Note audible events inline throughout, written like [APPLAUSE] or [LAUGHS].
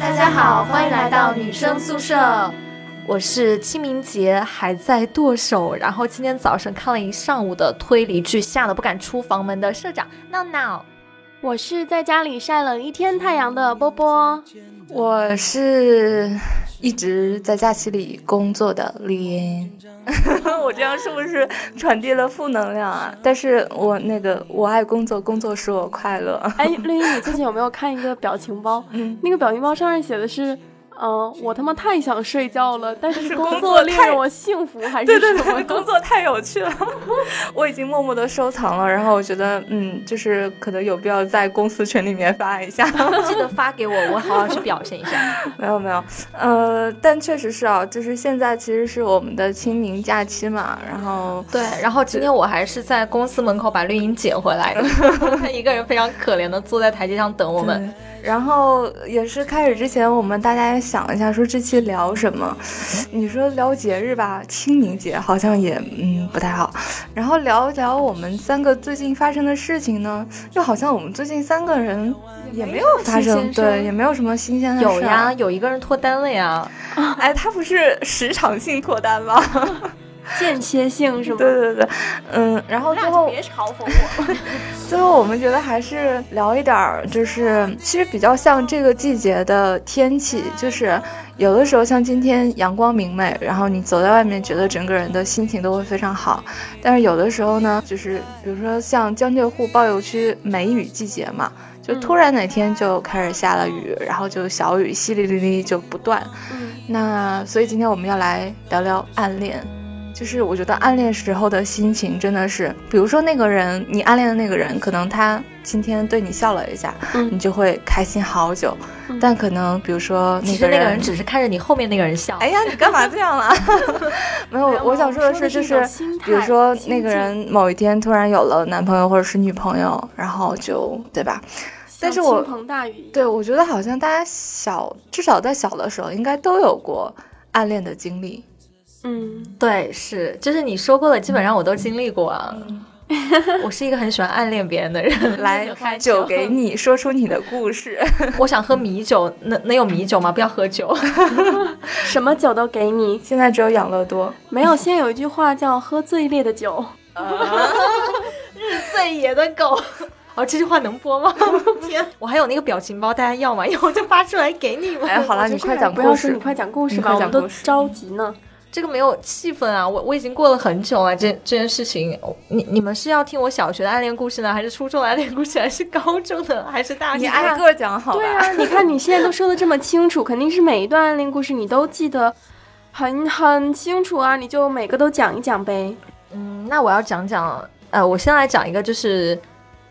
大家好，欢迎来到女生宿舍。我是清明节还在剁手，然后今天早上看了一上午的推理剧，吓得不敢出房门的社长闹闹。我是在家里晒了一天太阳的波波。我是一直在假期里工作的林。[LAUGHS] 我这样是不是传递了负能量啊？但是我那个我爱工作，工作使我快乐。哎，林，你最近有没有看一个表情包？[LAUGHS] 嗯，那个表情包上面写的是。嗯，我他妈太想睡觉了，但是工作令我幸福，还是对对对，工作太有趣了，[LAUGHS] 我已经默默的收藏了。然后我觉得，嗯，就是可能有必要在公司群里面发一下，记得发给我，我好好去表现一下。[LAUGHS] 没有没有，呃，但确实是啊，就是现在其实是我们的清明假期嘛，然后对，然后今天我还是在公司门口把绿茵捡回来的，[LAUGHS] 他一个人非常可怜的坐在台阶上等我们。然后也是开始之前，我们大家也想一下，说这期聊什么？你说聊节日吧，清明节好像也嗯不太好。然后聊一聊我们三个最近发生的事情呢，又好像我们最近三个人也没有发生，对，也没有什么新鲜的。有呀，有一个人脱单了呀。[LAUGHS] 哎，他不是时长性脱单吗？[LAUGHS] 间歇性 [LAUGHS] 是吗？对对对，嗯，然后最后别嘲讽我。[LAUGHS] 最后我们觉得还是聊一点儿，就是其实比较像这个季节的天气，就是有的时候像今天阳光明媚，然后你走在外面，觉得整个人的心情都会非常好。但是有的时候呢，就是比如说像江浙沪包邮区梅雨季节嘛，就突然哪天就开始下了雨，然后就小雨淅沥沥沥就不断。那所以今天我们要来聊聊暗恋。就是我觉得暗恋时候的心情真的是，比如说那个人，你暗恋的那个人，可能他今天对你笑了一下，你就会开心好久。但可能比如说，其实那个人只是看着你后面那个人笑。哎呀，你干嘛这样了？[LAUGHS] 没有，我想说的是，就是比如说那个人某一天突然有了男朋友或者是女朋友，然后就对吧？但是我对我觉得好像大家小，至少在小的时候应该都有过暗恋的经历。嗯，对，是，就是你说过的，基本上我都经历过啊。[LAUGHS] 我是一个很喜欢暗恋别人的人。[LAUGHS] 来，酒给你，说出你的故事。[LAUGHS] 我想喝米酒，能能有米酒吗？不要喝酒。什么酒都给你。现在只有养乐多。没有，现在有一句话叫“喝最烈的酒”。日最野的狗。哦，这句话能播吗？天，我还有那个表情包，大家要吗？要我就发出来给你们。哎，好了，你快讲故事，你快讲故事吧，我们都着急呢。这个没有气氛啊！我我已经过了很久了，这这件事情，你你们是要听我小学的暗恋故事呢，还是初中的暗恋故事，还是高中的，还是大学？你挨个讲好吧？对啊，你看你现在都说的这么清楚，肯定是每一段暗恋故事你都记得很很清楚啊！你就每个都讲一讲呗。嗯，那我要讲讲，呃，我先来讲一个，就是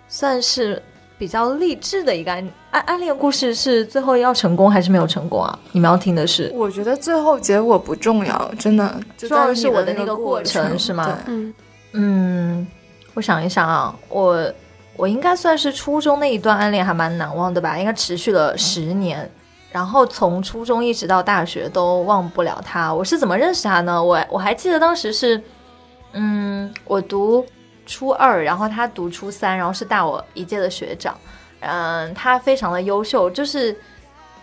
算是。比较励志的一个暗暗暗恋故事是最后要成功还是没有成功啊？你们要听的是？我觉得最后结果不重要，真的，重要的是我的那个过程，是吗？嗯嗯，我想一想啊，我我应该算是初中那一段暗恋还蛮难忘的吧，应该持续了十年，然后从初中一直到大学都忘不了他。我是怎么认识他呢？我我还记得当时是，嗯，我读。初二，然后他读初三，然后是大我一届的学长，嗯，他非常的优秀，就是，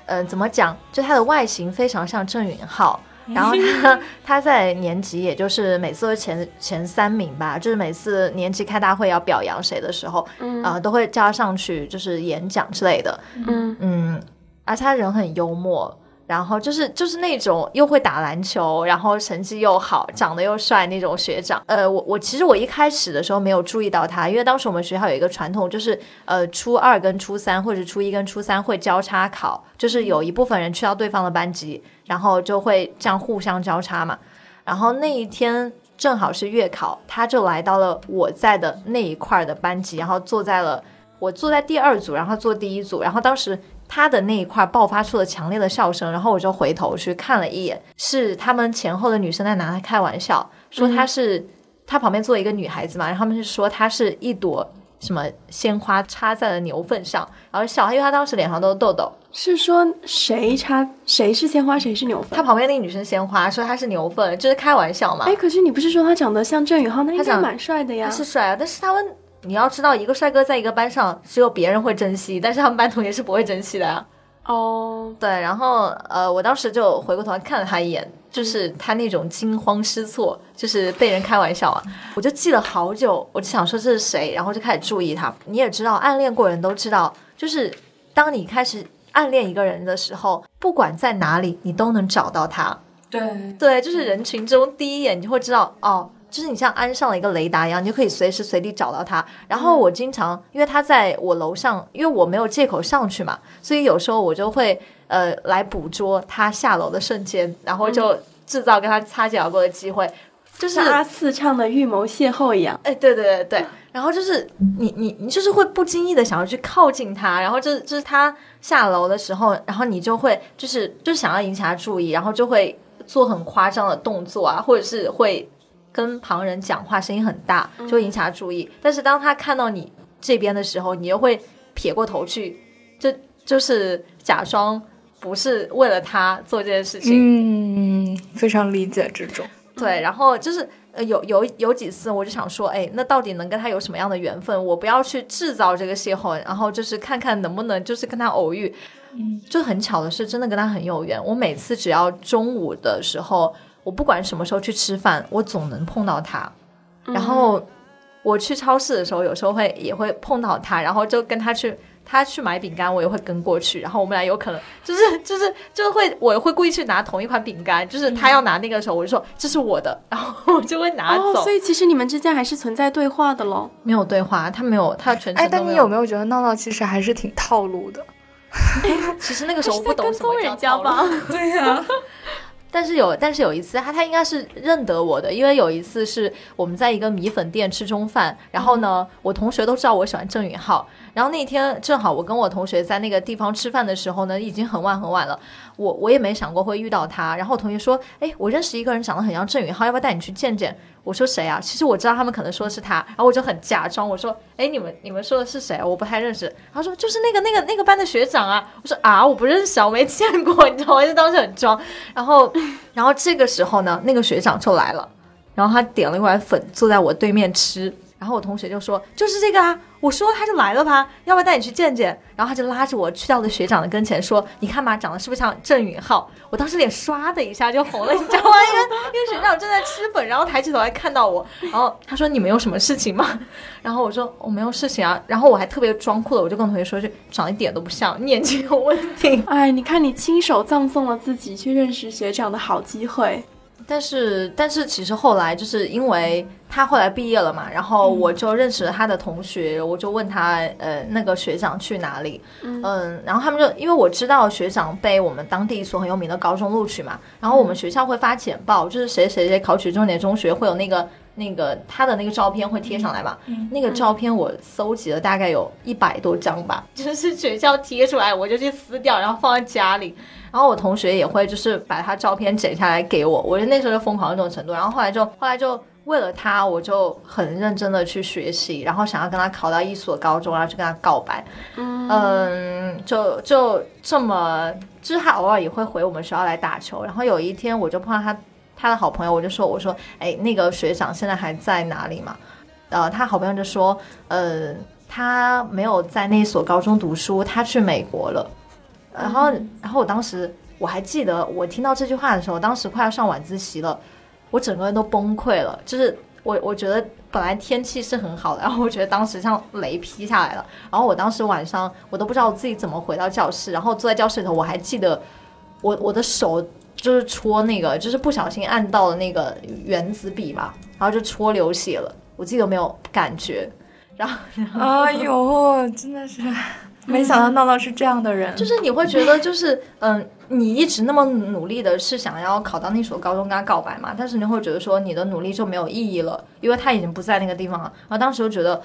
嗯，怎么讲？就他的外形非常像郑允浩，[LAUGHS] 然后他他在年级也就是每次都前前三名吧，就是每次年级开大会要表扬谁的时候，啊，都会叫他上去就是演讲之类的，嗯嗯，而且他人很幽默。然后就是就是那种又会打篮球，然后成绩又好，长得又帅那种学长。呃，我我其实我一开始的时候没有注意到他，因为当时我们学校有一个传统，就是呃初二跟初三或者初一跟初三会交叉考，就是有一部分人去到对方的班级，然后就会这样互相交叉嘛。然后那一天正好是月考，他就来到了我在的那一块的班级，然后坐在了我坐在第二组，然后坐第一组，然后当时。他的那一块爆发出了强烈的笑声，然后我就回头去看了一眼，是他们前后的女生在拿他开玩笑，说他是他旁边坐一个女孩子嘛，然后他们是说他是一朵什么鲜花插在了牛粪上，然后笑，因为他当时脸上都是痘痘。是说谁插谁是鲜花，谁是牛粪？他旁边那个女生鲜花，说他是牛粪，就是开玩笑嘛。哎，可是你不是说他长得像郑宇浩，那应该蛮帅的呀。他是帅啊，但是他们。你要知道，一个帅哥在一个班上，只有别人会珍惜，但是他们班同学是不会珍惜的呀。哦，对，然后呃，我当时就回过头来看了他一眼，就是他那种惊慌失措，就是被人开玩笑啊，我就记了好久，我就想说这是谁，然后就开始注意他。你也知道，暗恋过人都知道，就是当你开始暗恋一个人的时候，不管在哪里，你都能找到他。对对，就是人群中第一眼你就会知道哦。就是你像安上了一个雷达一样，你就可以随时随地找到他。然后我经常，因为他在我楼上，因为我没有借口上去嘛，所以有时候我就会呃来捕捉他下楼的瞬间，然后就制造跟他擦肩而过的机会。就是阿四唱的预谋邂逅一样。哎，对对对对。然后就是你你你就是会不经意的想要去靠近他，然后就是就是他下楼的时候，然后你就会就是就想要引起他注意，然后就会做很夸张的动作啊，或者是会。跟旁人讲话声音很大，就会引起他注意。但是当他看到你这边的时候，你又会撇过头去，就就是假装不是为了他做这件事情。嗯，非常理解这种。对，然后就是有有有几次，我就想说，哎，那到底能跟他有什么样的缘分？我不要去制造这个邂逅，然后就是看看能不能就是跟他偶遇。嗯，就很巧的是，真的跟他很有缘。我每次只要中午的时候。我不管什么时候去吃饭，我总能碰到他。然后我去超市的时候，有时候会也会碰到他，然后就跟他去，他去买饼干，我也会跟过去。然后我们俩有可能就是就是就是会，我会故意去拿同一款饼干，就是他要拿那个时候，我就说这是我的，然后我就会拿走。所以其实你们之间还是存在对话的喽？没有对话，他没有，他全程。哎，但你有没有觉得闹闹其实还是挺套路的？其实那个时候我不懂什么叫套路。[LAUGHS] [LAUGHS] 对呀。但是有，但是有一次他他应该是认得我的，因为有一次是我们在一个米粉店吃中饭，然后呢，我同学都知道我喜欢郑允浩，然后那天正好我跟我同学在那个地方吃饭的时候呢，已经很晚很晚了，我我也没想过会遇到他，然后我同学说，哎，我认识一个人长得很像郑允浩，要不要带你去见见？我说谁啊？其实我知道他们可能说的是他，然后我就很假装我说，哎，你们你们说的是谁？我不太认识。他说就是那个那个那个班的学长啊。我说啊，我不认识啊，我没见过，你知道吗？就当时很装。然后然后这个时候呢，那个学长就来了，然后他点了一碗粉，坐在我对面吃。然后我同学就说：“就是这个啊，我说他就来了吧，要不要带你去见见？”然后他就拉着我去到了学长的跟前，说：“你看嘛，长得是不是像郑允浩？”我当时脸唰的一下就红了，你知道吗？因为因为学长正在吃粉，然后抬起头来看到我，然后他说：“你们有什么事情吗？” [LAUGHS] 然后我说：“我没有事情啊。”然后我还特别装酷的，我就跟同学说：“就长一点都不像，你眼睛有问题。[LAUGHS] ”哎，你看你亲手葬送了自己去认识学长的好机会。但是，但是其实后来就是因为他后来毕业了嘛，然后我就认识了他的同学，我就问他，呃，那个学长去哪里？嗯，然后他们就因为我知道学长被我们当地一所很有名的高中录取嘛，然后我们学校会发简报，就是谁谁谁考取重点中学会有那个那个他的那个照片会贴上来嘛，那个照片我搜集了大概有一百多张吧，[LAUGHS] 就是学校贴出来，我就去撕掉，然后放在家里。然后我同学也会就是把他照片剪下来给我，我就那时候就疯狂到这种程度。然后后来就后来就为了他，我就很认真的去学习，然后想要跟他考到一所高中，然后去跟他告白。嗯，就就这么，就是他偶尔也会回我们学校来打球。然后有一天我就碰到他他的好朋友，我就说我说哎那个学长现在还在哪里嘛？呃，他好朋友就说呃他没有在那所高中读书，他去美国了。然后，然后我当时我还记得，我听到这句话的时候，当时快要上晚自习了，我整个人都崩溃了。就是我，我觉得本来天气是很好的，然后我觉得当时像雷劈下来了。然后我当时晚上我都不知道我自己怎么回到教室，然后坐在教室里头，我还记得我我的手就是戳那个，就是不小心按到了那个原子笔嘛，然后就戳流血了，我自己都没有感觉。然后，[LAUGHS] 哎呦，真的是。没想到闹闹是这样的人，就是你会觉得，就是嗯，你一直那么努力的是想要考到那所高中跟他告白嘛，但是你会觉得说你的努力就没有意义了，因为他已经不在那个地方了。然后当时就觉得，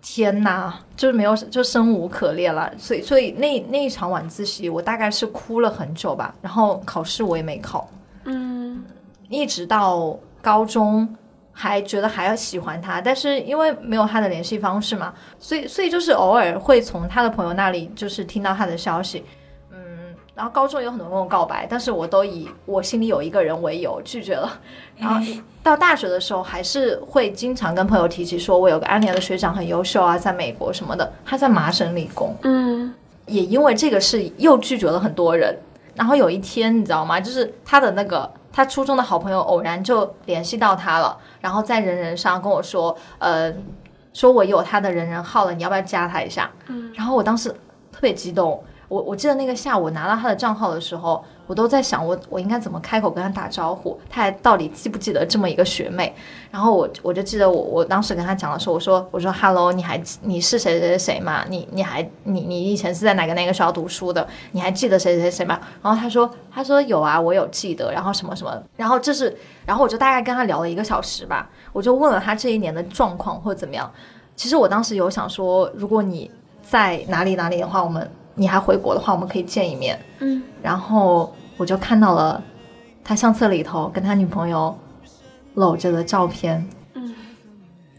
天呐，就是没有，就生无可恋了。所以，所以那那一场晚自习，我大概是哭了很久吧。然后考试我也没考，嗯，一直到高中。还觉得还要喜欢他，但是因为没有他的联系方式嘛，所以所以就是偶尔会从他的朋友那里就是听到他的消息，嗯，然后高中有很多人跟我告白，但是我都以我心里有一个人为由拒绝了。[LAUGHS] 然后到大学的时候，还是会经常跟朋友提起，说我有个暗恋的学长很优秀啊，在美国什么的，他在麻省理工，嗯，也因为这个事又拒绝了很多人。然后有一天，你知道吗？就是他的那个他初中的好朋友偶然就联系到他了，然后在人人上跟我说，呃，说我有他的人人号了，你要不要加他一下？嗯，然后我当时特别激动。我我记得那个下午拿到他的账号的时候，我都在想我我应该怎么开口跟他打招呼，他还到底记不记得这么一个学妹？然后我我就记得我我当时跟他讲的时候，我说我说 Hello，你还你是谁谁谁吗？你你还你你以前是在哪个哪个学校读书的？你还记得谁谁谁吗？然后他说他说有啊，我有记得，然后什么什么，然后这是然后我就大概跟他聊了一个小时吧，我就问了他这一年的状况或怎么样。其实我当时有想说，如果你在哪里哪里的话，我们。你还回国的话，我们可以见一面。嗯，然后我就看到了他相册里头跟他女朋友搂着的照片。嗯，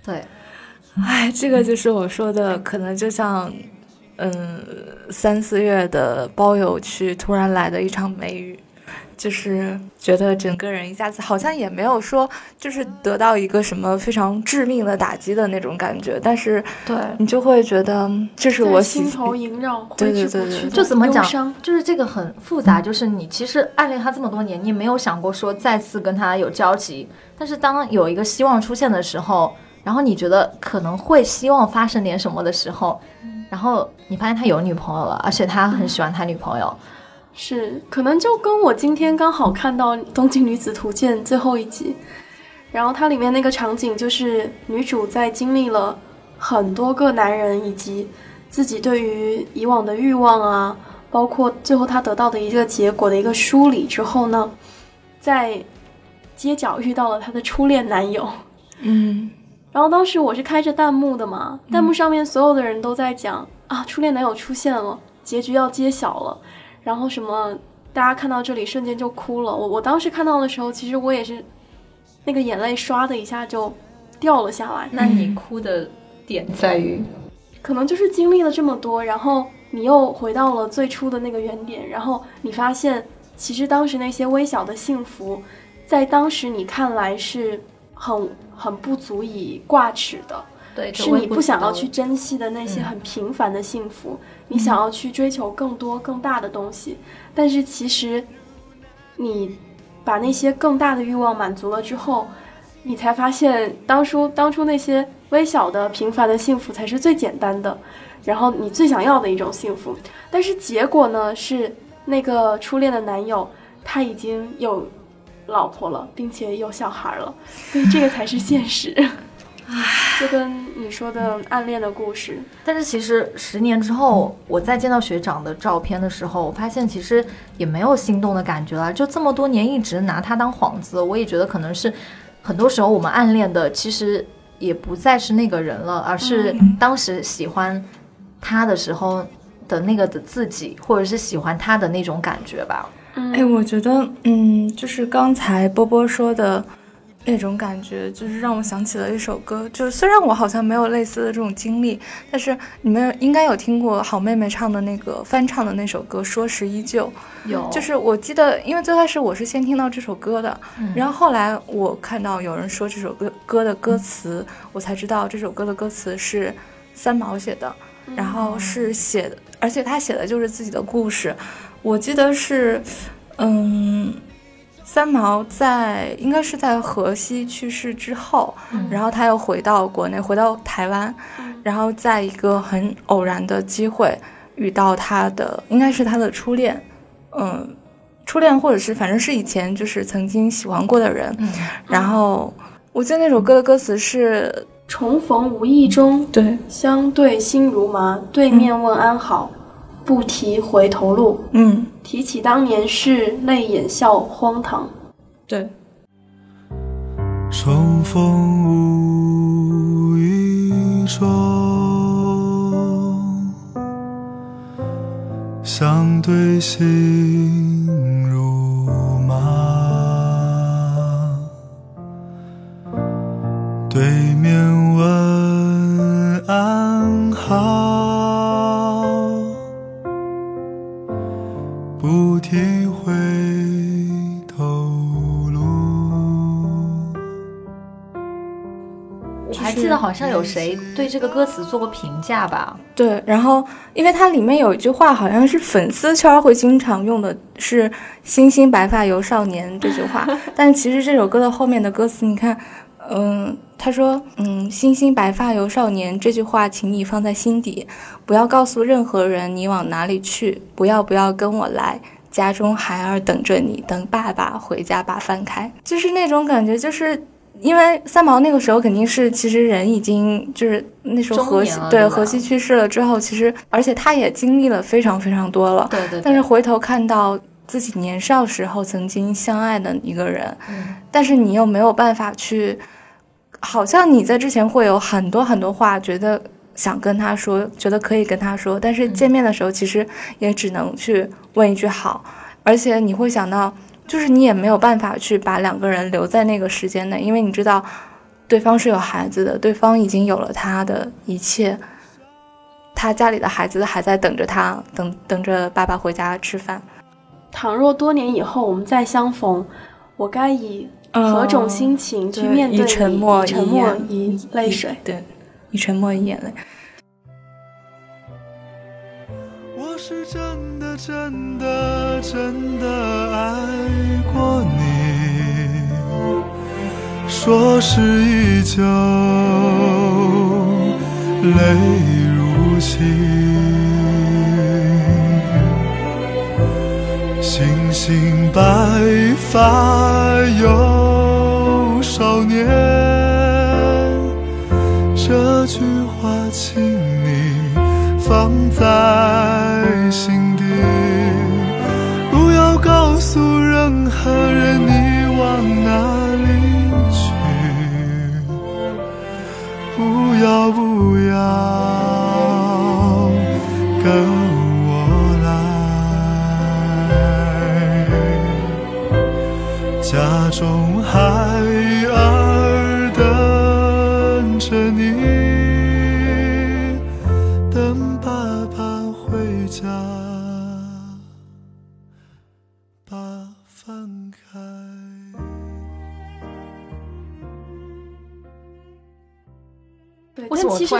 对，哎，这个就是我说的，可能就像，嗯，三四月的包邮区突然来的一场梅雨。就是觉得整个人一下子好像也没有说，就是得到一个什么非常致命的打击的那种感觉，但是对你就会觉得这是我心头萦绕，对对对对，就怎么讲，就是这个很复杂，就是你其实暗恋他这么多年，你没有想过说再次跟他有交集，但是当有一个希望出现的时候，然后你觉得可能会希望发生点什么的时候，然后你发现他有女朋友了，而且他很喜欢他女朋友。是，可能就跟我今天刚好看到《东京女子图鉴》最后一集，然后它里面那个场景就是女主在经历了很多个男人以及自己对于以往的欲望啊，包括最后她得到的一个结果的一个梳理之后呢，在街角遇到了她的初恋男友，嗯，然后当时我是开着弹幕的嘛，弹幕上面所有的人都在讲啊，初恋男友出现了，结局要揭晓了。然后什么，大家看到这里瞬间就哭了。我我当时看到的时候，其实我也是，那个眼泪唰的一下就掉了下来。那你哭的点在于，可能就是经历了这么多，然后你又回到了最初的那个原点，然后你发现，其实当时那些微小的幸福，在当时你看来是很很不足以挂齿的。对，是你不想要去珍惜的那些很平凡的幸福，你想要去追求更多更大的东西，但是其实，你把那些更大的欲望满足了之后，你才发现当初当初那些微小的平凡的幸福才是最简单的，然后你最想要的一种幸福。但是结果呢，是那个初恋的男友他已经有老婆了，并且有小孩了，所以这个才是现实。[LAUGHS] 就跟你说的暗恋的故事，但是其实十年之后，我再见到学长的照片的时候，我发现其实也没有心动的感觉了。就这么多年一直拿他当幌子，我也觉得可能是很多时候我们暗恋的其实也不再是那个人了，而是当时喜欢他的时候的那个的自己，或者是喜欢他的那种感觉吧。哎，我觉得，嗯，就是刚才波波说的。那种感觉就是让我想起了一首歌，就是虽然我好像没有类似的这种经历，但是你们应该有听过好妹妹唱的那个翻唱的那首歌《说时依旧》。有，就是我记得，因为最开始我是先听到这首歌的，然后后来我看到有人说这首歌歌的歌词，我才知道这首歌的歌词是三毛写的，然后是写的，而且他写的就是自己的故事。我记得是，嗯。三毛在应该是在荷西去世之后，然后他又回到国内，回到台湾，然后在一个很偶然的机会遇到他的，应该是他的初恋，嗯，初恋或者是反正是以前就是曾经喜欢过的人。然后我记得那首歌的歌词是“重逢无意中，对，相对心如麻，对面问安好。”不提回头路，嗯，提起当年事，泪眼笑荒唐。对。重逢无意中，相对心如麻，对面问不提回头路。我还记得好像有谁对这个歌词做过评价吧？对，然后因为它里面有一句话，好像是粉丝圈会经常用的是“星星白发犹少年”这句话，[LAUGHS] 但其实这首歌的后面的歌词，你看，嗯，他说，嗯，“星星白发游少年”这句话，请你放在心底，不要告诉任何人你往哪里去，不要不要跟我来，家中孩儿等着你，等爸爸回家把饭开，就是那种感觉，就是。因为三毛那个时候肯定是，其实人已经就是那时候荷西对荷西去世了之后，其实而且他也经历了非常非常多了。对对。但是回头看到自己年少时候曾经相爱的一个人，但是你又没有办法去，好像你在之前会有很多很多话，觉得想跟他说，觉得可以跟他说，但是见面的时候其实也只能去问一句好，而且你会想到。就是你也没有办法去把两个人留在那个时间内，因为你知道，对方是有孩子的，对方已经有了他的一切，他家里的孩子还在等着他，等等着爸爸回家吃饭。倘若多年以后我们再相逢，我该以何种心情去面对你？以沉默，沉默，以泪水。对，以沉默，以眼泪。我是真的真的真的爱过你，说是依旧，泪如倾。星星白发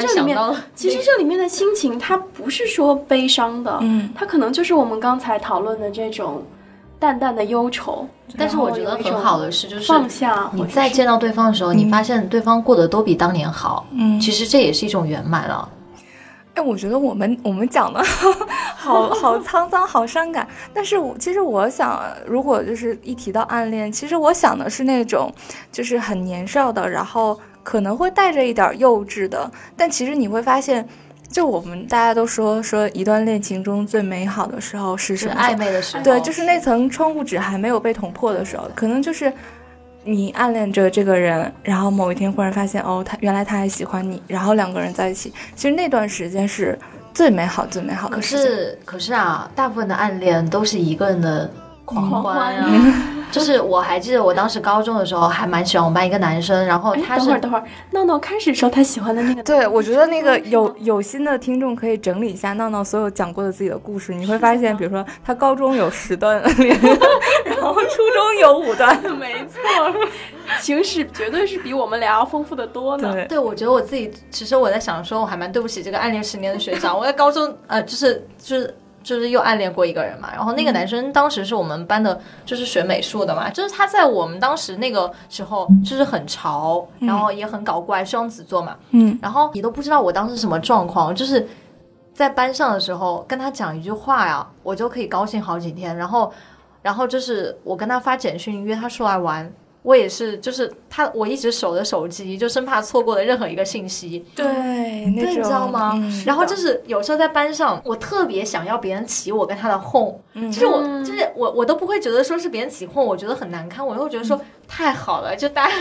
其实这里面，其实这里面的心情，它不是说悲伤的，嗯，它可能就是我们刚才讨论的这种淡淡的忧愁。但是我觉得很好的是，就是放下。你再见到对方的时候，你发现对方过得都比当年好，嗯，其实这也是一种圆满了。哎，我觉得我们我们讲的 [LAUGHS] 好好沧桑，好伤感。但是我其实我想，如果就是一提到暗恋，其实我想的是那种，就是很年少的，然后。可能会带着一点幼稚的，但其实你会发现，就我们大家都说说一段恋情中最美好的时候是什么？暧昧的时候。对，就是那层窗户纸还没有被捅破的时候，可能就是你暗恋着这个人，然后某一天忽然发现，哦，他原来他还喜欢你，然后两个人在一起，其实那段时间是最美好、最美好的。可是，可是啊，大部分的暗恋都是一个人的狂欢啊。[LAUGHS] 就是我还记得我当时高中的时候还蛮喜欢我们班一个男生，然后他等会儿等会儿闹闹开始说他喜欢的那个，对我觉得那个有有心的听众可以整理一下闹闹所有讲过的自己的故事，你会发现，比如说他高中有十段恋，[LAUGHS] 然后初中有五段，[LAUGHS] 没错，情史绝对是比我们俩要丰富的多呢。对，对我觉得我自己其实我在想说我还蛮对不起这个暗恋十年的学长，我在高中呃就是就是。就是又暗恋过一个人嘛，然后那个男生当时是我们班的，就是学美术的嘛，就是他在我们当时那个时候就是很潮，然后也很搞怪，双子座嘛，嗯，然后你都不知道我当时什么状况，就是在班上的时候跟他讲一句话呀，我就可以高兴好几天，然后，然后就是我跟他发简讯约他出来玩。我也是，就是他，我一直守着手机，就生怕错过了任何一个信息。对，那你知道吗？然后就是有时候在班上，我特别想要别人起我跟他的哄，就是我，就是我，我都不会觉得说是别人起哄，我觉得很难堪，我会觉得说 [LAUGHS] 太好了，就大家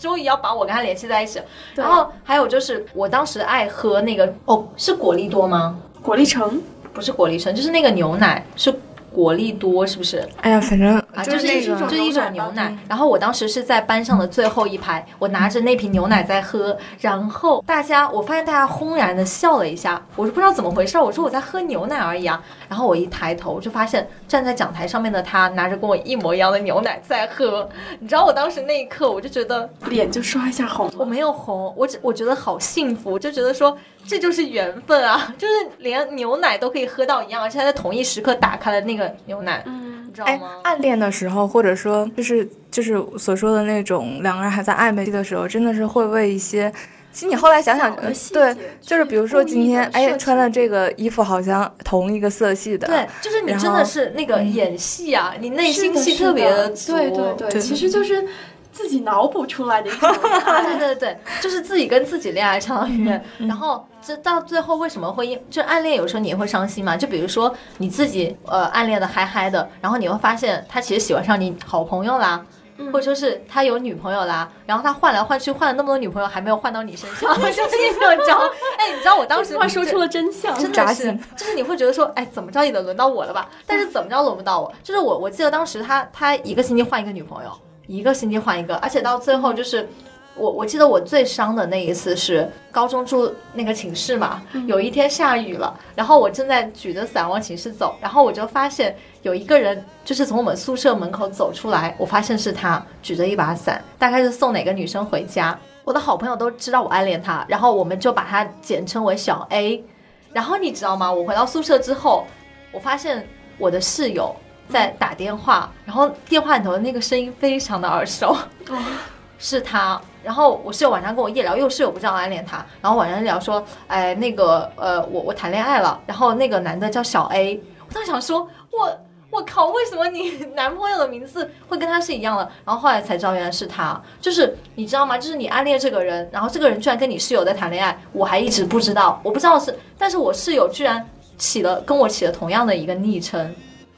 终于要把我跟他联系在一起。然后还有就是，我当时爱喝那个哦，是果粒多吗？果粒橙不是果粒橙，就是那个牛奶是。果粒多，是不是？哎呀，反正啊，就是一种，就是一种牛奶。然后我当时是在班上的最后一排，我拿着那瓶牛奶在喝，然后大家，我发现大家轰然的笑了一下，我是不知道怎么回事，我说我在喝牛奶而已啊。然后我一抬头就发现站在讲台上面的他拿着跟我一模一样的牛奶在喝，你知道我当时那一刻我就觉得脸就刷一下红，我没有红，我只我觉得好幸福，就觉得说这就是缘分啊，[LAUGHS] 就是连牛奶都可以喝到一样，而且他在同一时刻打开了那个牛奶，嗯，你知道吗？暗恋的时候，或者说就是就是所说的那种两个人还在暧昧的时候，真的是会为一些。其实你后来想想，对，就是比如说今天，哎，穿了这个衣服好像同一个色系的，对，就是你真的是那个演戏啊，你内心戏特别的足，对对对，其实就是自己脑补出来的一个，[LAUGHS] 对对对，就是自己跟自己恋爱相当于，然后这到最后为什么会因就暗恋有时候你也会伤心嘛？就比如说你自己呃暗恋的嗨嗨的，然后你会发现他其实喜欢上你好朋友啦。或者说是他有女朋友啦，然后他换来换去换了那么多女朋友，还没有换到你身上，[LAUGHS] 就是那种招。[LAUGHS] 哎，你知道我当时话说出了真相，真的是，就是你会觉得说，哎，怎么着也得轮到我了吧？但是怎么着轮不到我？就是我，我记得当时他他一个星期换一个女朋友，一个星期换一个，而且到最后就是。我我记得我最伤的那一次是高中住那个寝室嘛，有一天下雨了，然后我正在举着伞往寝室走，然后我就发现有一个人就是从我们宿舍门口走出来，我发现是他举着一把伞，大概是送哪个女生回家。我的好朋友都知道我暗恋他，然后我们就把他简称为小 A。然后你知道吗？我回到宿舍之后，我发现我的室友在打电话，然后电话里头的那个声音非常的耳熟，[LAUGHS] 是他。然后我室友晚上跟我夜聊，因为室友不知道暗恋他。然后晚上聊说，哎，那个，呃，我我谈恋爱了。然后那个男的叫小 A。我当时想说，我我靠，为什么你男朋友的名字会跟他是一样的？然后后来才知道原来是他。就是你知道吗？就是你暗恋这个人，然后这个人居然跟你室友在谈恋爱，我还一直不知道。我不知道是，但是我室友居然起了跟我起了同样的一个昵称。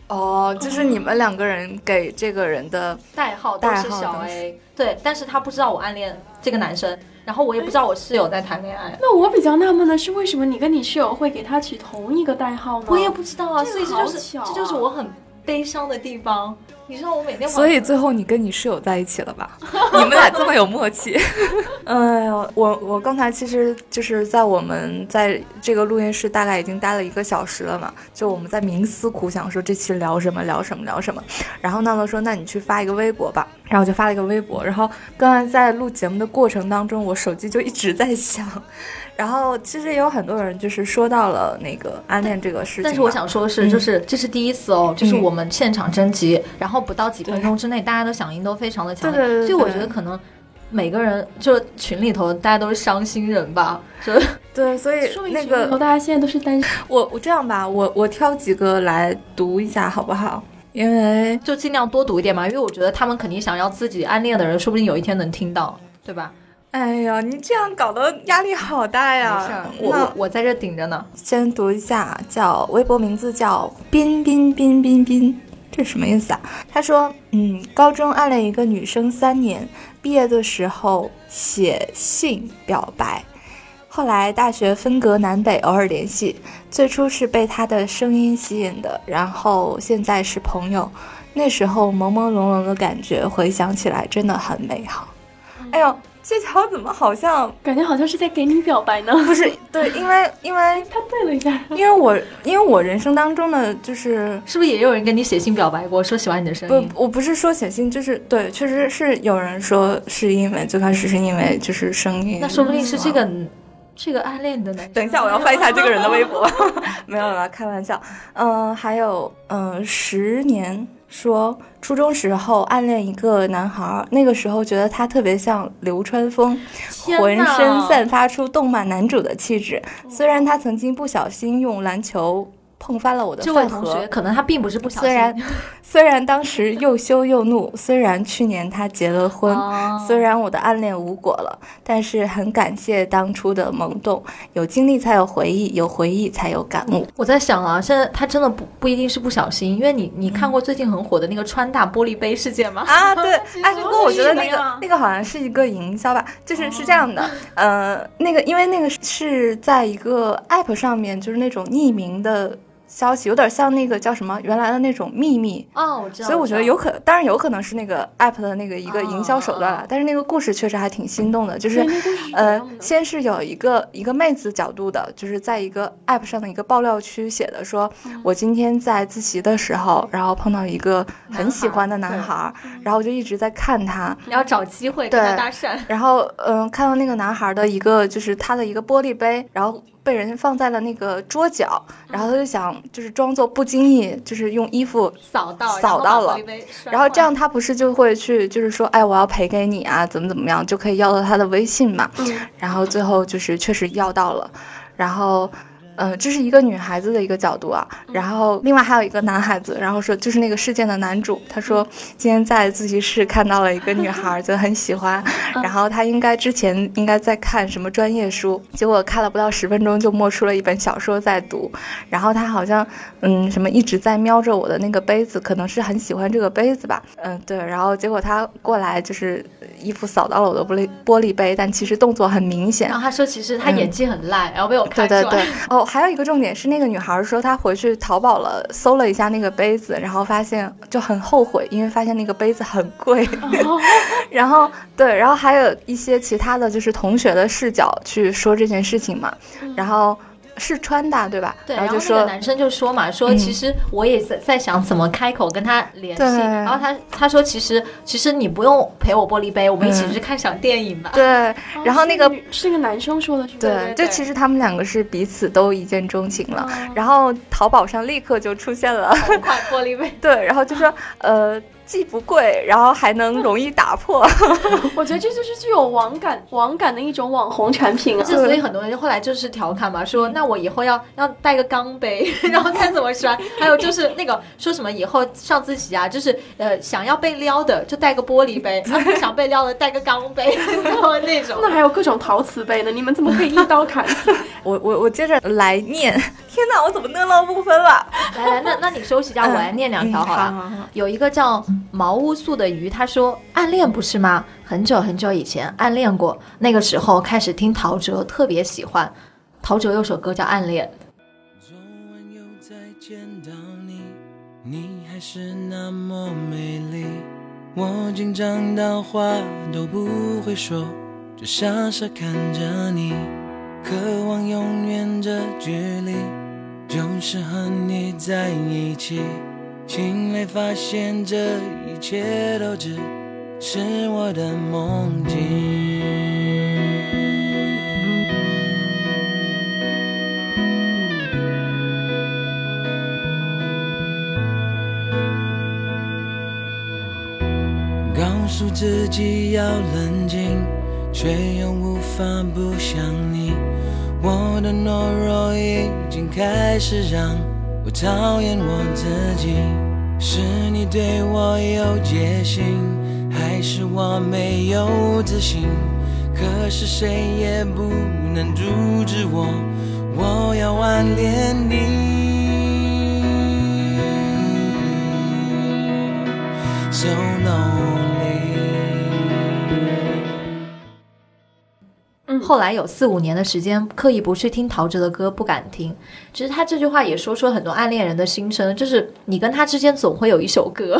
哦，就是你们两个人给这个人的代号都是小 A，对，但是他不知道我暗恋这个男生，然后我也不知道我室友在谈恋爱。那我比较纳闷的是，为什么你跟你室友会给他取同一个代号呢？我也不知道啊，所以这就是这就是我很悲伤的地方。你知道我每天，所以最后你跟你室友在一起了吧？[LAUGHS] 你们俩这么有默契。[LAUGHS] 哎呦，我我刚才其实就是在我们在这个录音室大概已经待了一个小时了嘛，就我们在冥思苦想说这期聊什么聊什么聊什么。然后娜娜说：“那你去发一个微博吧。”然后我就发了一个微博。然后刚才在录节目的过程当中，我手机就一直在响。然后其实也有很多人就是说到了那个暗恋这个事情，但是我想说的是，就是这是第一次哦，就是我们现场征集，然后不到几分钟之内，大家的响应都非常的强烈，所以我觉得可能每个人就群里头大家都是伤心人吧，就 [LAUGHS] 对，所以那个大家现在都是单身。我我这样吧，我我挑几个来读一下好不好？因为就尽量多读一点嘛，因为我觉得他们肯定想要自己暗恋的人，说不定有一天能听到，对吧？哎呀，你这样搞得压力好大呀！我我在这顶着呢。先读一下，叫微博名字叫彬彬彬彬彬，这什么意思啊？他说，嗯，高中暗恋一个女生三年，毕业的时候写信表白，后来大学分隔南北，偶尔联系。最初是被他的声音吸引的，然后现在是朋友。那时候朦朦胧胧的感觉，回想起来真的很美好。哎呦。这条怎么好像 [LAUGHS] 感觉好像是在给你表白呢？不是，对，因为因为 [LAUGHS] 他对了一下，[LAUGHS] 因为我因为我人生当中的就是是不是也有人跟你写信表白过，说喜欢你的声音？不，我不是说写信，就是对，确实是有人说是因为最开始是因为就是声音，那说不定是这个这个暗恋的男。[LAUGHS] 等一下，我要翻一下这个人的微博，[LAUGHS] 没有了，开玩笑。嗯，还有嗯，十年。说初中时候暗恋一个男孩，那个时候觉得他特别像流川枫，浑身散发出动漫男主的气质。虽然他曾经不小心用篮球。碰翻了我的这位同学，可能他并不是不小心。虽然虽然当时又羞又怒，虽然去年他结了婚，虽然我的暗恋无果了，但是很感谢当初的萌动。有经历才有回忆，有回忆才有感悟。我在想啊，现在他真的不不一定是不小心，因为你你看过最近很火的那个川大玻璃杯事件吗？啊，对，[LAUGHS] 哎，不过我觉得那个那个好像是一个营销吧，就是是这样的，呃，那个因为那个是在一个 app 上面，就是那种匿名的。消息，有点像那个叫什么原来的那种秘密哦，我知道。所以我觉得有可，当然有可能是那个 app 的那个一个营销手段了。但是那个故事确实还挺心动的，就是呃，先是有一个一个妹子角度的，就是在一个 app 上的一个爆料区写的，说我今天在自习的时候，然后碰到一个很喜欢的男孩，然后就一直在看他，你要找机会跟他搭讪。然后嗯，看到那个男孩的一个就是他的一个玻璃杯，然后。被人放在了那个桌角，然后他就想，就是装作不经意，就是用衣服扫到扫到了，然后这样他不是就会去，就是说，哎，我要赔给你啊，怎么怎么样，就可以要到他的微信嘛。然后最后就是确实要到了，然后。嗯，这是一个女孩子的一个角度啊，然后另外还有一个男孩子，然后说就是那个事件的男主，他说今天在自习室看到了一个女孩，就很喜欢，然后他应该之前应该在看什么专业书，结果看了不到十分钟就摸出了一本小说在读，然后他好像嗯什么一直在瞄着我的那个杯子，可能是很喜欢这个杯子吧，嗯对，然后结果他过来就是衣服扫到了我的玻璃玻璃杯，但其实动作很明显，然后他说其实他演技很烂，然后被我看出来，对对对，[LAUGHS] 哦。还有一个重点是，那个女孩说她回去淘宝了，搜了一下那个杯子，然后发现就很后悔，因为发现那个杯子很贵。[LAUGHS] 然后对，然后还有一些其他的就是同学的视角去说这件事情嘛，然后。是川大对吧？对，然后那个男生就说嘛，说其实我也在在想怎么开口跟他联系。然后他他说其实其实你不用陪我玻璃杯，我们一起去看场电影吧。对，然后那个是个男生说的，是对，就其实他们两个是彼此都一见钟情了。然后淘宝上立刻就出现了块玻璃杯，[LAUGHS] 对，然后就说呃。既不贵，然后还能容易打破，[LAUGHS] 我觉得这就是具有网感、网感的一种网红产品啊。所以很多人就后来就是调侃嘛，说那我以后要要带个钢杯，[LAUGHS] 然后看怎么摔。还有就是那个说什么以后上自习啊，就是呃想要被撩的就带个玻璃杯，不想被撩的带个钢杯，[LAUGHS] 然后那种。那还有各种陶瓷杯呢，你们怎么可以一刀砍死？我我我接着来念，天哪，我怎么嫩了不分了？来来，那那你休息一下，我来念两条好了。有一个叫。毛乌素的鱼，他说暗恋不是吗？很久很久以前暗恋过，那个时候开始听陶喆，特别喜欢。陶喆有首歌叫《暗恋》。昨晚又再见到你，你还是那么美丽。我紧张到话都不会说，就傻傻看着你，渴望永远这距离，就是和你在一起。醒来发现这一切都只是我的梦境。告诉自己要冷静，却又无法不想你。我的懦弱已经开始让。我讨厌我自己，是你对我有戒心，还是我没有自信？可是谁也不能阻止我，我要暗恋你。后来有四五年的时间，刻意不去听陶喆的歌，不敢听。其实他这句话也说出了很多暗恋人的心声，就是你跟他之间总会有一首歌。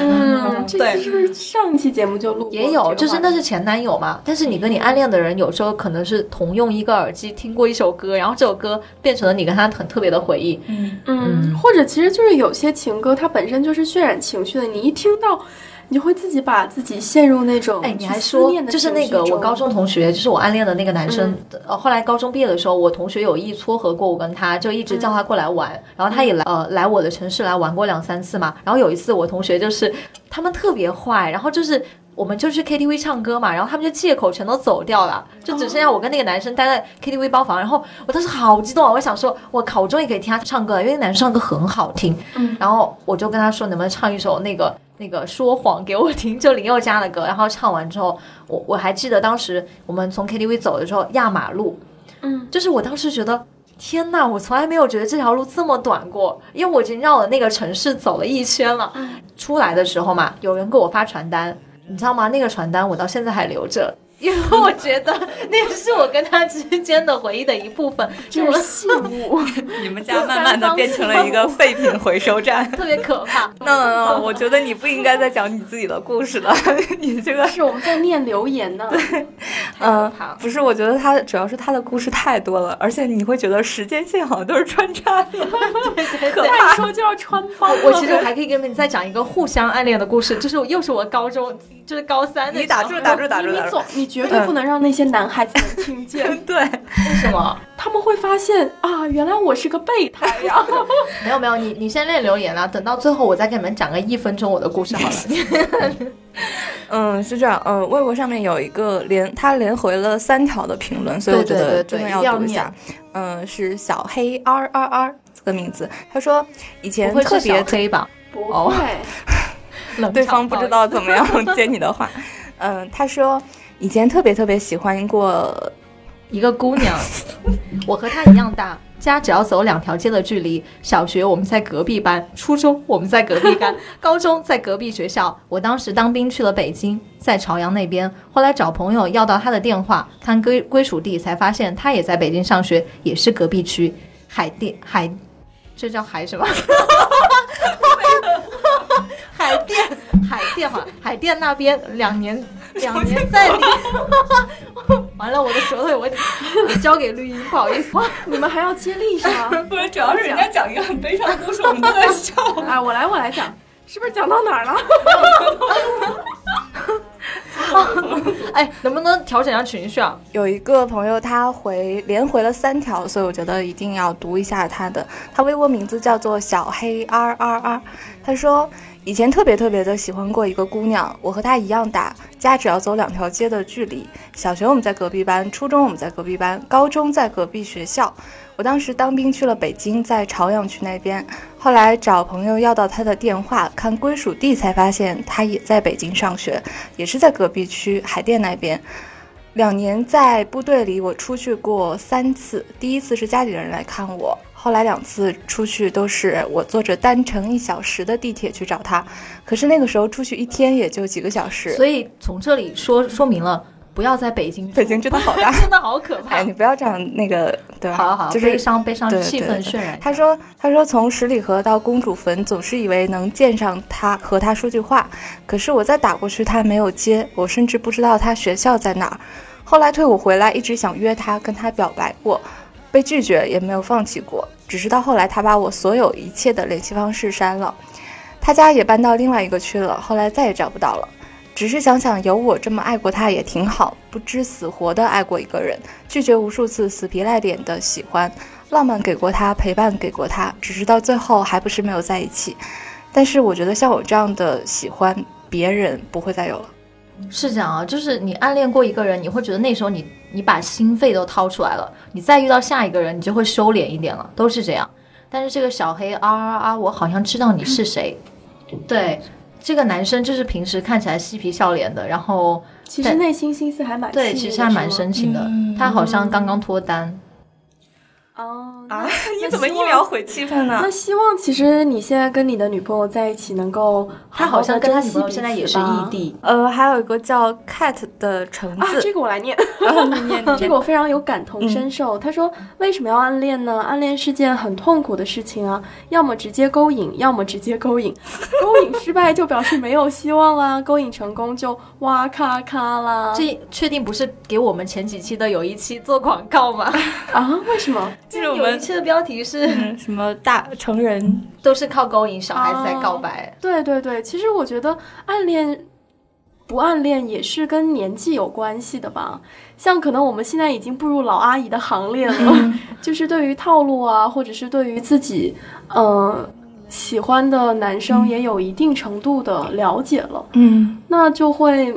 嗯，[LAUGHS] 对，是不是上一期节目就录？也有，就是那是前男友嘛。但是你跟你暗恋的人，有时候可能是同用一个耳机听过一首歌，然后这首歌变成了你跟他很特别的回忆。嗯嗯，或者其实就是有些情歌，它本身就是渲染情绪的，你一听到。你会自己把自己陷入那种哎，你还说就是那个我高中同学，就是我暗恋的那个男生。呃，后来高中毕业的时候，我同学有意撮合过我跟他，就一直叫他过来玩。然后他也来呃来我的城市来玩过两三次嘛。然后有一次我同学就是他们特别坏，然后就是我们就去 KTV 唱歌嘛，然后他们就借口全都走掉了，就只剩下我跟那个男生待在 KTV 包房。然后我当时好激动啊，我想说我靠，我终于可以听他唱歌了，因为那男生唱歌很好听。然后我就跟他说能不能唱一首那个。那个说谎给我听，就林宥嘉的歌，然后唱完之后，我我还记得当时我们从 KTV 走的时候压马路，嗯，就是我当时觉得天呐，我从来没有觉得这条路这么短过，因为我已经绕了那个城市走了一圈了。出来的时候嘛，有人给我发传单，你知道吗？那个传单我到现在还留着，因为我觉得那是我跟他之间的回忆的一部分，[LAUGHS] 就是信物。[LAUGHS] 你们家慢慢的变成了一个废品回收站，[LAUGHS] 特别可怕。no no no，我觉得你不应该再讲你自己的故事了，你这个是我们在念留言呢。对，嗯，不是，我觉得他主要是他的故事太多了，而且你会觉得时间线好像都是穿插的，可怕说就要穿帮。我其实还可以跟你们再讲一个互相暗恋的故事，就是又是我高中，就是高三的。你打住，打住，打住，打住，你绝对不能让那些男孩子们听见。[LAUGHS] 对，为什么？他们会发现啊，原来我是个备胎呀！[LAUGHS] 没有没有，你你先练留言了，等到最后我再给你们讲个一分钟我的故事好了。[LAUGHS] 嗯，是这样。嗯，微博上面有一个连他连回了三条的评论，所以我觉得真的要读一下。嗯，是小黑 R R R 这个名字，他说以前特别黑吧？不会，对方不知道怎么样接你的话。嗯，他说以前特别特别喜欢过一个姑娘，[LAUGHS] 我和她一样大。家只要走两条街的距离，小学我们在隔壁班，初中我们在隔壁班，高中在隔壁学校。我当时当兵去了北京，在朝阳那边，后来找朋友要到他的电话，看归归属地，才发现他也在北京上学，也是隔壁区海淀海，[LAUGHS] 这叫海什么？[LAUGHS] 海淀海淀嘛，海淀那边两年 [LAUGHS] 两年在里。完了，我的舌头有问题，交给绿茵，不好意思。你们还要接力是吗？不是，主要是人家讲一个很悲伤的故事，我们都在笑。哎，我来，我来讲，是不是讲到哪儿了？[LAUGHS] 哎，能不能调整一下情绪啊？有一个朋友他回连回了三条，所以我觉得一定要读一下他的。他微博名字叫做小黑 R R R，他说。以前特别特别的喜欢过一个姑娘，我和她一样大，家只要走两条街的距离。小学我们在隔壁班，初中我们在隔壁班，高中在隔壁学校。我当时当兵去了北京，在朝阳区那边。后来找朋友要到她的电话，看归属地才发现她也在北京上学，也是在隔壁区海淀那边。两年在部队里，我出去过三次，第一次是家里人来看我。后来两次出去都是我坐着单程一小时的地铁去找他，可是那个时候出去一天也就几个小时。所以从这里说说明了，不要在北京，[LAUGHS] [LAUGHS] 北京真的好大，真的好可怕。哎你不要这样那个，对吧？好好，就是悲伤悲伤气氛渲染。他说他说从十里河到公主坟，总是以为能见上他和他说句话，可是我再打过去他没有接，我甚至不知道他学校在哪儿。后来退伍回来，一直想约他跟他表白过。被拒绝也没有放弃过，只是到后来他把我所有一切的联系方式删了，他家也搬到另外一个区了，后来再也找不到了。只是想想有我这么爱过他也挺好，不知死活的爱过一个人，拒绝无数次死皮赖脸的喜欢，浪漫给过他，陪伴给过他，只是到最后还不是没有在一起。但是我觉得像我这样的喜欢别人不会再有了。是这样啊，就是你暗恋过一个人，你会觉得那时候你你把心肺都掏出来了，你再遇到下一个人，你就会收敛一点了，都是这样。但是这个小黑啊啊啊，我好像知道你是谁。[LAUGHS] 对，这个男生就是平时看起来嬉皮笑脸的，然后其实内心心思还蛮对，其实还蛮深情的。他好像刚刚脱单。哦啊！你怎么一秒毁气氛呢？那希望其实你现在跟你的女朋友在一起，能够他好像跟他女朋友现在也是异地。呃，还有一个叫 cat 的橙子，这个我来念。念 [LAUGHS] 这个我非常有感同身受。他说：“为什么要暗恋呢？暗恋是件很痛苦的事情啊，要么直接勾引，要么直接勾引。勾引失败就表示没有希望啦，勾引成功就哇咔咔啦。这确定不是给我们前几期的有一期做广告吗？啊？为什么？”就是我们期的标题是什么？大成人 [LAUGHS] 都是靠勾引小孩子在告白。对对对，其实我觉得暗恋不暗恋也是跟年纪有关系的吧。像可能我们现在已经步入老阿姨的行列了，[LAUGHS] 就是对于套路啊，或者是对于自己呃喜欢的男生也有一定程度的了解了。嗯，那就会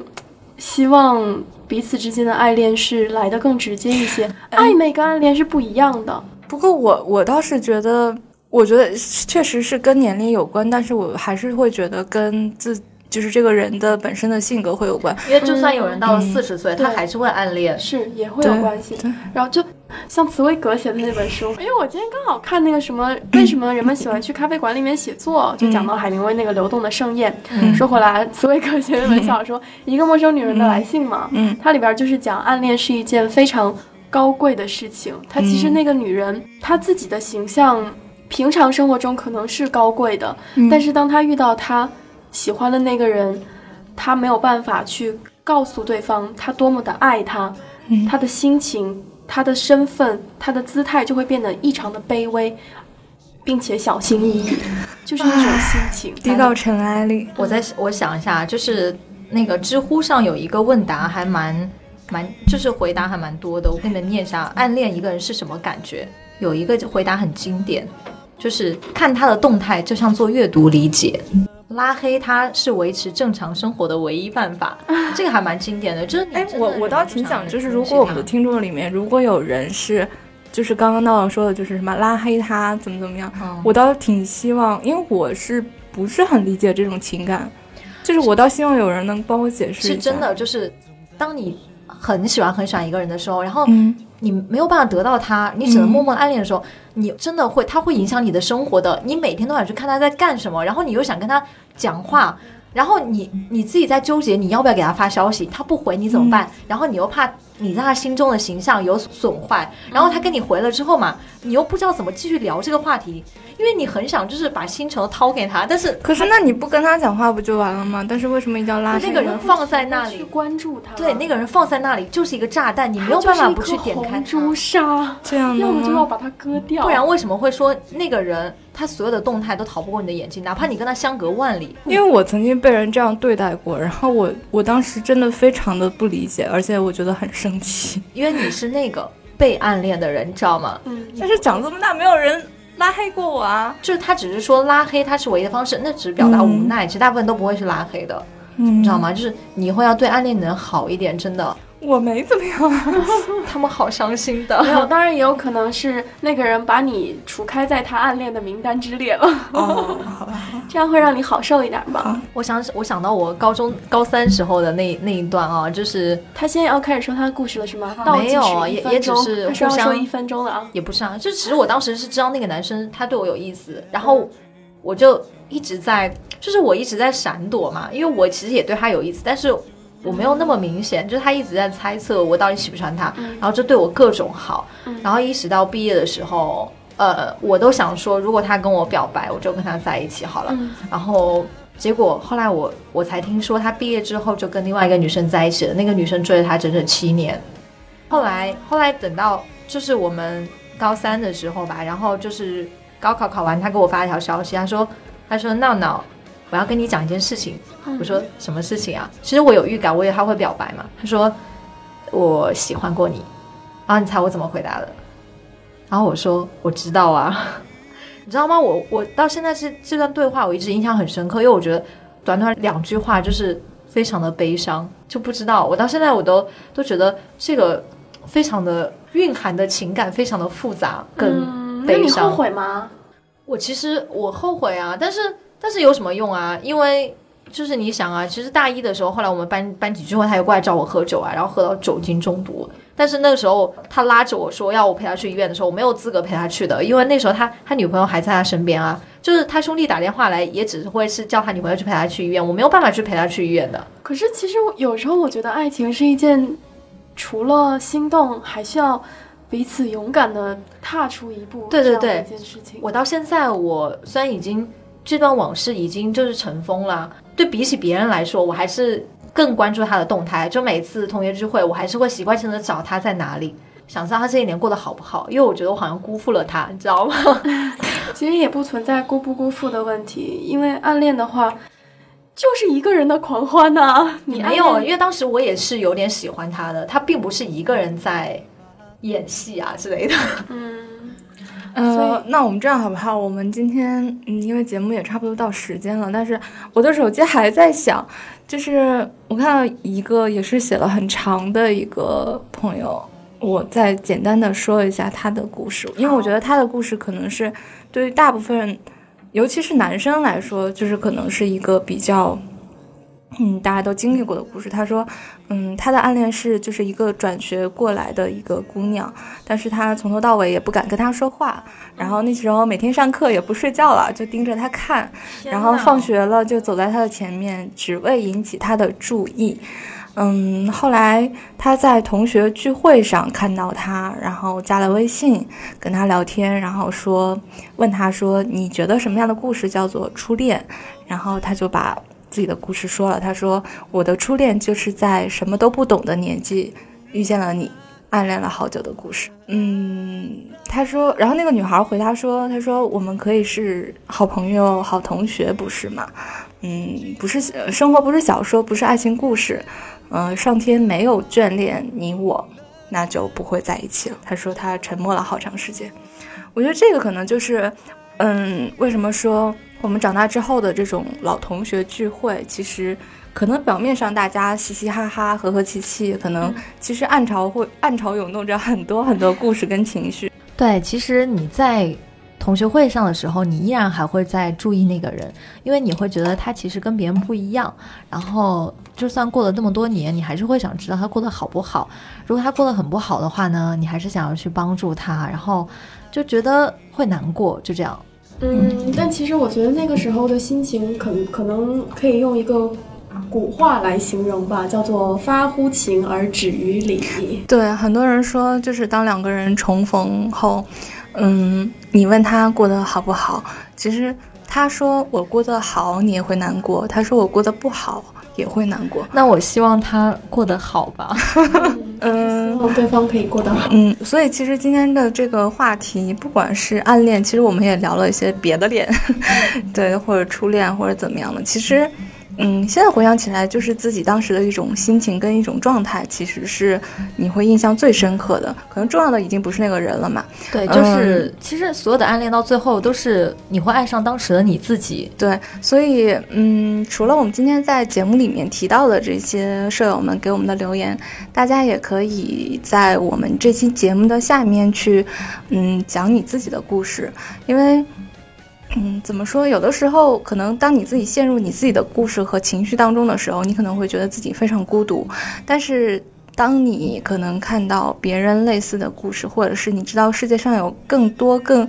希望。彼此之间的爱恋是来的更直接一些，暧昧跟暗恋是不一样的。不过我我倒是觉得，我觉得确实是跟年龄有关，但是我还是会觉得跟自就是这个人的本身的性格会有关。因为就算有人到了四十岁，他还是会暗恋，是也会有关系。然后就像茨威格写的那本书。因为我今天刚好看那个什么，[COUGHS] 为什么人们喜欢去咖啡馆里面写作，就讲到海明威那个《流动的盛宴》。说回来，茨威格写那本小说《一个陌生女人的来信》嘛，嗯，它里边就是讲暗恋是一件非常高贵的事情。它其实那个女人她自己的形象，平常生活中可能是高贵的，但是当她遇到她喜欢的那个人，他没有办法去。告诉对方他多么的爱他，他的心情、他的身份、他的姿态就会变得异常的卑微，并且小心翼翼，就是那种心情低到尘埃里。我在我想一下，就是那个知乎上有一个问答，还蛮蛮，就是回答还蛮多的。我给你们念一下：暗恋一个人是什么感觉？有一个回答很经典，就是看他的动态就像做阅读理解。拉黑他是维持正常生活的唯一办法，[LAUGHS] 这个还蛮经典的。就是，哎，我我倒挺想，就是如果我们的听众里面如果有人是，就是刚刚闹闹说的，就是什么拉黑他怎么怎么样，我倒挺希望，因为我是不是很理解这种情感，就是我倒希望有人能帮我解释。是真的，就是当你很喜欢很喜欢一个人的时候，然后你没有办法得到他，你只能默默暗恋的时候。你真的会，他会影响你的生活的。你每天都想去看他在干什么，然后你又想跟他讲话，然后你你自己在纠结你要不要给他发消息，他不回你怎么办？然后你又怕你在他心中的形象有损坏，然后他跟你回了之后嘛，你又不知道怎么继续聊这个话题。因为你很想就是把心诚掏给他，但是可是那你不跟他讲话不就完了吗？但是为什么一定要拉那个人放在那里去关注他？对，那个人放在那里就是一个炸弹，你没有办法不去点开朱砂，这样要么就要把它割掉。不然为什么会说那个人他所有的动态都逃不过你的眼睛，哪怕你跟他相隔万里？因为我曾经被人这样对待过，然后我我当时真的非常的不理解，而且我觉得很生气，因为你是那个被暗恋的人，你知道吗？嗯。但是长这么大没有人。拉黑过我啊，就是他只是说拉黑，他是唯一的方式，那只是表达无奈，其实大部分都不会是拉黑的，你知道吗？就是你以后要对暗恋的人好一点，真的。我没怎么样，[LAUGHS] 他们好伤心的。没有，当然也有可能是那个人把你除开在他暗恋的名单之列了。哦，好吧，[LAUGHS] 这样会让你好受一点吧。我想，我想到我高中高三时候的那那一段啊，就是他现在要开始说他的故事了，是吗？没有，也也只是互相说一分钟了啊，也不是啊，就其实我当时是知道那个男生他对我有意思，然后我就一直在，就是我一直在闪躲嘛，因为我其实也对他有意思，但是。我没有那么明显，就是他一直在猜测我到底喜不喜欢他，然后就对我各种好，然后一直到毕业的时候，呃，我都想说，如果他跟我表白，我就跟他在一起好了。然后结果后来我我才听说，他毕业之后就跟另外一个女生在一起了，那个女生追了他整整七年。后来后来等到就是我们高三的时候吧，然后就是高考考完，他给我发一条消息，他说他说闹闹。我要跟你讲一件事情，我说什么事情啊？其实我有预感，我以为他会表白嘛。他说我喜欢过你，然后你猜我怎么回答的？然后我说我知道啊，[LAUGHS] 你知道吗？我我到现在这这段对话我一直印象很深刻，因为我觉得短短两句话就是非常的悲伤，就不知道我到现在我都都觉得这个非常的蕴含的情感非常的复杂跟悲伤。那你后悔吗？我其实我后悔啊，但是。但是有什么用啊？因为就是你想啊，其实大一的时候，后来我们班班级聚会，他又过来找我喝酒啊，然后喝到酒精中毒。但是那个时候他拉着我说要我陪他去医院的时候，我没有资格陪他去的，因为那时候他他女朋友还在他身边啊。就是他兄弟打电话来，也只是会是叫他女朋友去陪他去医院，我没有办法去陪他去医院的。可是其实有时候我觉得爱情是一件除了心动，还需要彼此勇敢的踏出一步。对对对，一件事情。我到现在，我虽然已经。这段往事已经就是尘封了。对比起别人来说，我还是更关注他的动态。就每次同学聚会，我还是会习惯性的找他在哪里，想知道他这一年过得好不好。因为我觉得我好像辜负了他，你知道吗？[LAUGHS] 其实也不存在辜不辜负的问题，因为暗恋的话，就是一个人的狂欢呐。你没有，因为当时我也是有点喜欢他的，他并不是一个人在演戏啊之类的。嗯。呃，那我们这样好不好？我们今天嗯，因为节目也差不多到时间了，但是我的手机还在响，就是我看到一个也是写了很长的一个朋友，我再简单的说一下他的故事，因为我觉得他的故事可能是对于大部分，尤其是男生来说，就是可能是一个比较嗯，大家都经历过的故事。他说，嗯，他的暗恋是就是一个转学过来的一个姑娘，但是他从头到尾也不敢跟她说话，然后那时候每天上课也不睡觉了，就盯着她看，然后放学了就走在她的前面，只为引起她的注意。嗯，后来他在同学聚会上看到他，然后加了微信，跟他聊天，然后说，问他说，你觉得什么样的故事叫做初恋？然后他就把自己的故事说了。他说，我的初恋就是在什么都不懂的年纪遇见了你，暗恋了好久的故事。嗯，他说，然后那个女孩回答说，他说我们可以是好朋友、好同学，不是吗？嗯，不是，生活不是小说，不是爱情故事。嗯，上天没有眷恋你我，那就不会在一起了。他说他沉默了好长时间。我觉得这个可能就是，嗯，为什么说我们长大之后的这种老同学聚会，其实可能表面上大家嘻嘻哈哈、和和气气，可能其实暗潮会暗潮涌动着很多很多故事跟情绪。[LAUGHS] 对，其实你在。同学会上的时候，你依然还会在注意那个人，因为你会觉得他其实跟别人不一样。然后，就算过了这么多年，你还是会想知道他过得好不好。如果他过得很不好的话呢，你还是想要去帮助他，然后就觉得会难过，就这样。嗯，但其实我觉得那个时候的心情，可可能可以用一个古话来形容吧，叫做“发乎情而止于礼”。对，很多人说，就是当两个人重逢后。嗯，你问他过得好不好？其实他说我过得好，你也会难过；他说我过得不好，也会难过。那我希望他过得好吧。[LAUGHS] 嗯，希望对方可以过得好。嗯，所以其实今天的这个话题，不管是暗恋，其实我们也聊了一些别的恋，[LAUGHS] 对，或者初恋，或者怎么样的。其实。嗯，现在回想起来，就是自己当时的一种心情跟一种状态，其实是你会印象最深刻的。可能重要的已经不是那个人了嘛。对，就是其实所有的暗恋到最后都是你会爱上当时的你自己。对，所以嗯，除了我们今天在节目里面提到的这些舍友们给我们的留言，大家也可以在我们这期节目的下面去嗯讲你自己的故事，因为。嗯，怎么说？有的时候，可能当你自己陷入你自己的故事和情绪当中的时候，你可能会觉得自己非常孤独。但是，当你可能看到别人类似的故事，或者是你知道世界上有更多更，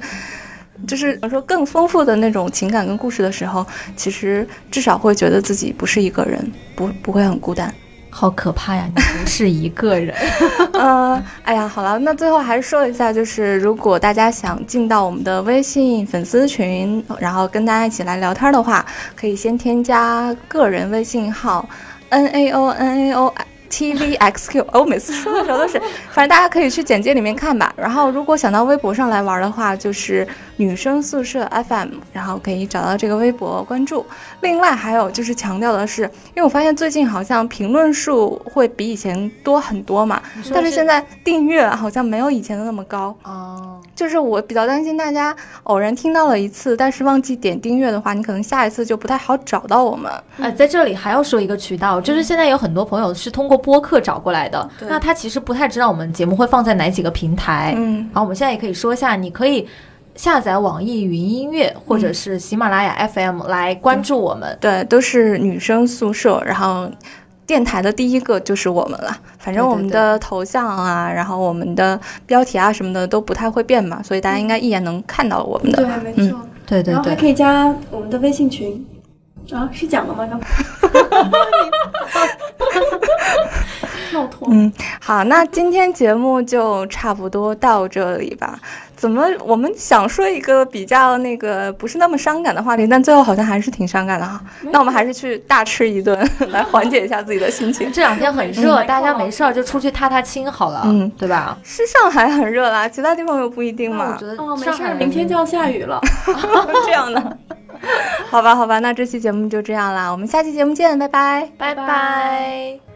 就是怎么说更丰富的那种情感跟故事的时候，其实至少会觉得自己不是一个人，不不会很孤单。好可怕呀！你不是一个人。[LAUGHS] 呃，哎呀，好了，那最后还是说一下，就是如果大家想进到我们的微信粉丝群，然后跟大家一起来聊天的话，可以先添加个人微信号 n a o n a o。T V X Q，我每次说的时候都是，反正大家可以去简介里面看吧。然后如果想到微博上来玩的话，就是女生宿舍 F M，然后可以找到这个微博关注。另外还有就是强调的是，因为我发现最近好像评论数会比以前多很多嘛，但是现在订阅好像没有以前的那么高。哦，就是我比较担心大家偶然听到了一次，但是忘记点订阅的话，你可能下一次就不太好找到我们。哎，在这里还要说一个渠道，就是现在有很多朋友是通过。播客找过来的，那他其实不太知道我们节目会放在哪几个平台。嗯，然后我们现在也可以说一下，你可以下载网易云音乐或者是喜马拉雅 FM 来关注我们。对，都是女生宿舍，然后电台的第一个就是我们了。反正我们的头像啊，然后我们的标题啊什么的都不太会变嘛，所以大家应该一眼能看到我们的。对，没错。对对对，然后还可以加我们的微信群。啊，是讲了吗？刚跳 [LAUGHS] 脱。嗯，好，那今天节目就差不多到这里吧。怎么，我们想说一个比较那个不是那么伤感的话题，但最后好像还是挺伤感的哈。那我们还是去大吃一顿，来缓解一下自己的心情。这两天很热，大家没事儿就出去踏踏青好了，嗯，对吧？是上海很热啦，其他地方又不一定嘛。我觉得哦，没事儿，明天就要下雨了，[LAUGHS] 这样的。[LAUGHS] 好吧，好吧，那这期节目就这样啦，我们下期节目见，拜拜，拜拜。